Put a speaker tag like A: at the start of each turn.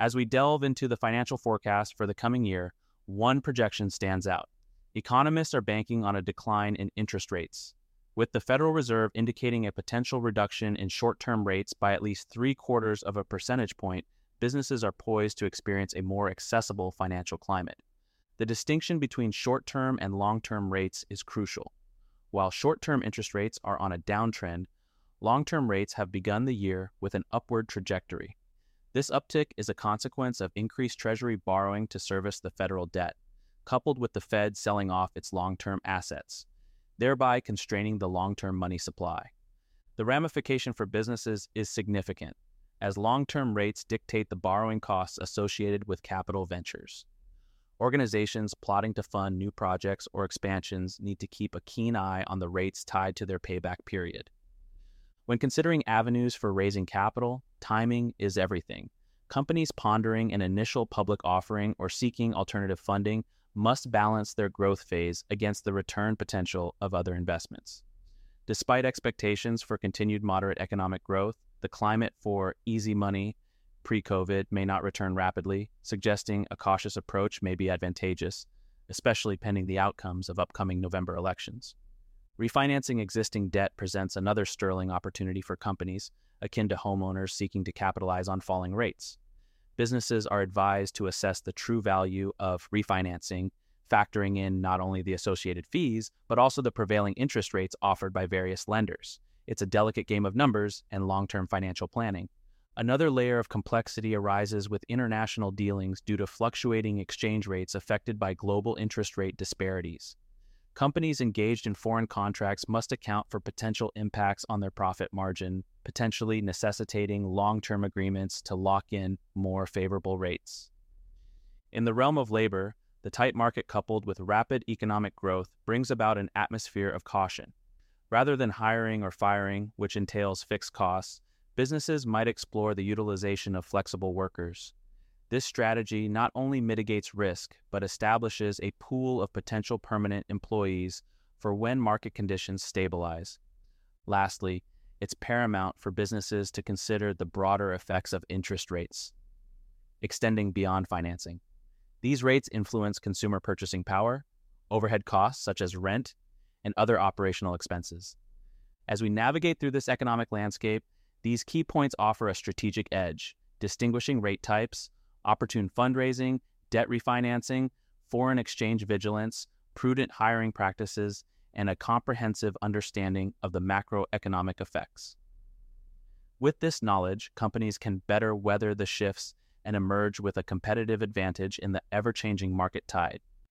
A: As we delve into the financial forecast for the coming year, one projection stands out. Economists are banking on a decline in interest rates, with the Federal Reserve indicating a potential reduction in short term rates by at least three quarters of a percentage point. Businesses are poised to experience a more accessible financial climate. The distinction between short term and long term rates is crucial. While short term interest rates are on a downtrend, long term rates have begun the year with an upward trajectory. This uptick is a consequence of increased Treasury borrowing to service the federal debt, coupled with the Fed selling off its long term assets, thereby constraining the long term money supply. The ramification for businesses is significant, as long term rates dictate the borrowing costs associated with capital ventures. Organizations plotting to fund new projects or expansions need to keep a keen eye on the rates tied to their payback period. When considering avenues for raising capital, timing is everything. Companies pondering an initial public offering or seeking alternative funding must balance their growth phase against the return potential of other investments. Despite expectations for continued moderate economic growth, the climate for easy money pre COVID may not return rapidly, suggesting a cautious approach may be advantageous, especially pending the outcomes of upcoming November elections. Refinancing existing debt presents another sterling opportunity for companies, akin to homeowners seeking to capitalize on falling rates. Businesses are advised to assess the true value of refinancing, factoring in not only the associated fees, but also the prevailing interest rates offered by various lenders. It's a delicate game of numbers and long term financial planning. Another layer of complexity arises with international dealings due to fluctuating exchange rates affected by global interest rate disparities companies engaged in foreign contracts must account for potential impacts on their profit margin, potentially necessitating long term agreements to lock in more favorable rates. In the realm of labor, the tight market coupled with rapid economic growth brings about an atmosphere of caution. Rather than hiring or firing, which entails fixed costs, businesses might explore the utilization of flexible workers. This strategy not only mitigates risk, but establishes a pool of potential permanent employees for when market conditions stabilize. Lastly, it's paramount for businesses to consider the broader effects of interest rates, extending beyond financing. These rates influence consumer purchasing power, overhead costs such as rent, and other operational expenses. As we navigate through this economic landscape, these key points offer a strategic edge, distinguishing rate types, opportune fundraising, debt refinancing, foreign exchange vigilance, prudent hiring practices, and a comprehensive understanding of the macroeconomic effects. With this knowledge, companies can better weather the shifts and emerge with a competitive advantage in the ever changing market tide.